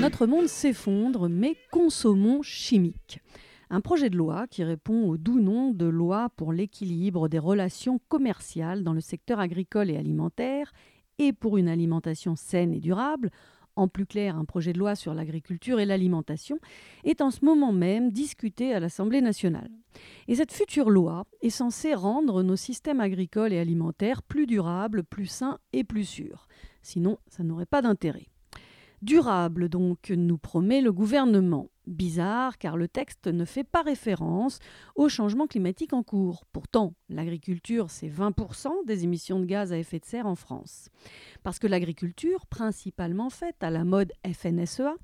Notre monde s'effondre, mais consommons chimique. Un projet de loi qui répond au doux nom de loi pour l'équilibre des relations commerciales dans le secteur agricole et alimentaire et pour une alimentation saine et durable, en plus clair un projet de loi sur l'agriculture et l'alimentation, est en ce moment même discuté à l'Assemblée nationale. Et cette future loi est censée rendre nos systèmes agricoles et alimentaires plus durables, plus sains et plus sûrs. Sinon, ça n'aurait pas d'intérêt. Durable donc, nous promet le gouvernement. Bizarre car le texte ne fait pas référence au changement climatique en cours. Pourtant, l'agriculture, c'est 20% des émissions de gaz à effet de serre en France. Parce que l'agriculture, principalement faite à la mode FNSEA,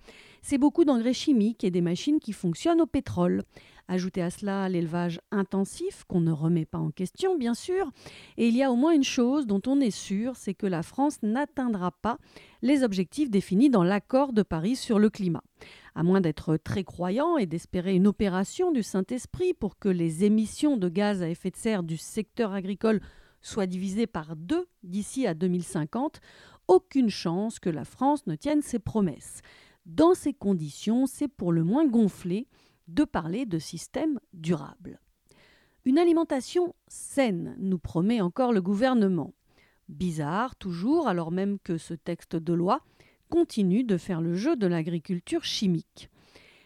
c'est beaucoup d'engrais chimiques et des machines qui fonctionnent au pétrole. Ajoutez à cela l'élevage intensif, qu'on ne remet pas en question, bien sûr. Et il y a au moins une chose dont on est sûr, c'est que la France n'atteindra pas les objectifs définis dans l'accord de Paris sur le climat à moins d'être très croyant et d'espérer une opération du Saint-Esprit pour que les émissions de gaz à effet de serre du secteur agricole soient divisées par deux d'ici à 2050, aucune chance que la France ne tienne ses promesses. Dans ces conditions, c'est pour le moins gonflé de parler de système durable. Une alimentation saine, nous promet encore le gouvernement. Bizarre toujours, alors même que ce texte de loi continue de faire le jeu de l'agriculture chimique.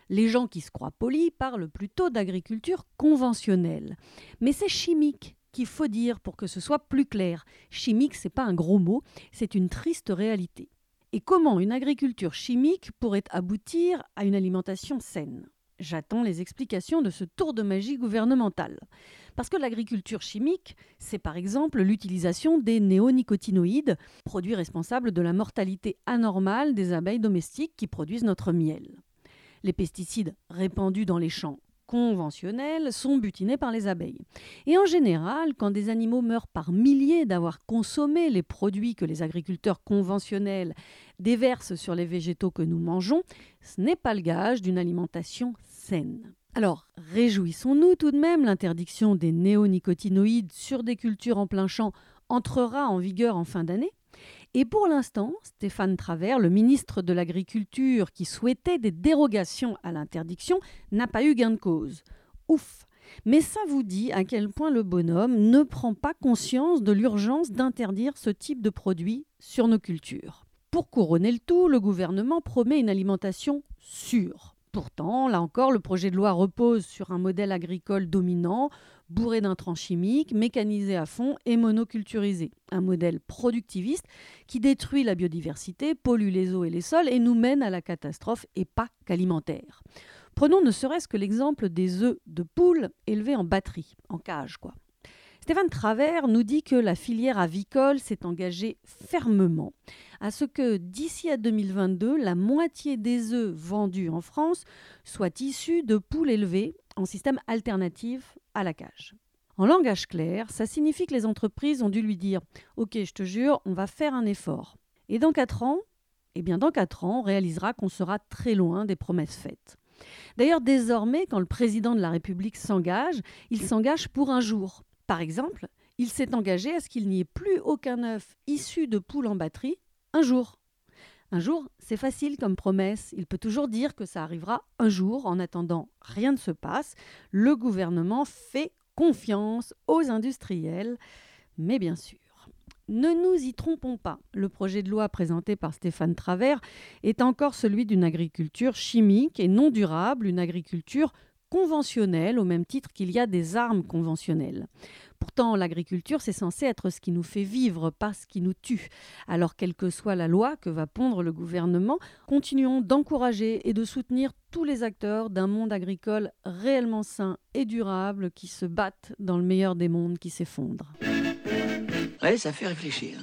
Les gens qui se croient polis parlent plutôt d'agriculture conventionnelle. Mais c'est chimique qu'il faut dire pour que ce soit plus clair. Chimique, c'est pas un gros mot, c'est une triste réalité. Et comment une agriculture chimique pourrait aboutir à une alimentation saine? J'attends les explications de ce tour de magie gouvernemental. Parce que l'agriculture chimique, c'est par exemple l'utilisation des néonicotinoïdes, produits responsables de la mortalité anormale des abeilles domestiques qui produisent notre miel. Les pesticides répandus dans les champs conventionnels sont butinés par les abeilles. Et en général, quand des animaux meurent par milliers d'avoir consommé les produits que les agriculteurs conventionnels déversent sur les végétaux que nous mangeons, ce n'est pas le gage d'une alimentation saine. Alors, réjouissons-nous tout de même, l'interdiction des néonicotinoïdes sur des cultures en plein champ entrera en vigueur en fin d'année. Et pour l'instant, Stéphane Travers, le ministre de l'Agriculture qui souhaitait des dérogations à l'interdiction, n'a pas eu gain de cause. Ouf Mais ça vous dit à quel point le bonhomme ne prend pas conscience de l'urgence d'interdire ce type de produit sur nos cultures. Pour couronner le tout, le gouvernement promet une alimentation sûre. Pourtant, là encore, le projet de loi repose sur un modèle agricole dominant, bourré d'intrants chimiques, mécanisé à fond et monoculturisé. Un modèle productiviste qui détruit la biodiversité, pollue les eaux et les sols et nous mène à la catastrophe et pas qu'alimentaire. Prenons ne serait-ce que l'exemple des œufs de poule élevés en batterie, en cage quoi. Stéphane Travers nous dit que la filière avicole s'est engagée fermement à ce que d'ici à 2022, la moitié des œufs vendus en France soient issus de poules élevées en système alternatif à la cage. En langage clair, ça signifie que les entreprises ont dû lui dire Ok, je te jure, on va faire un effort. Et dans 4 ans, eh bien dans 4 ans, on réalisera qu'on sera très loin des promesses faites. D'ailleurs, désormais, quand le président de la République s'engage, il s'engage pour un jour. Par exemple, il s'est engagé à ce qu'il n'y ait plus aucun œuf issu de poules en batterie un jour. Un jour, c'est facile comme promesse. Il peut toujours dire que ça arrivera un jour. En attendant, rien ne se passe. Le gouvernement fait confiance aux industriels. Mais bien sûr, ne nous y trompons pas. Le projet de loi présenté par Stéphane Travers est encore celui d'une agriculture chimique et non durable, une agriculture conventionnelle au même titre qu'il y a des armes conventionnelles. Pourtant, l'agriculture, c'est censé être ce qui nous fait vivre, pas ce qui nous tue. Alors, quelle que soit la loi que va pondre le gouvernement, continuons d'encourager et de soutenir tous les acteurs d'un monde agricole réellement sain et durable qui se battent dans le meilleur des mondes qui s'effondre. Ouais, ça fait réfléchir.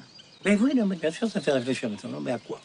Mais oui, non, mais bien sûr, ça fait réfléchir maintenant. Mais à quoi?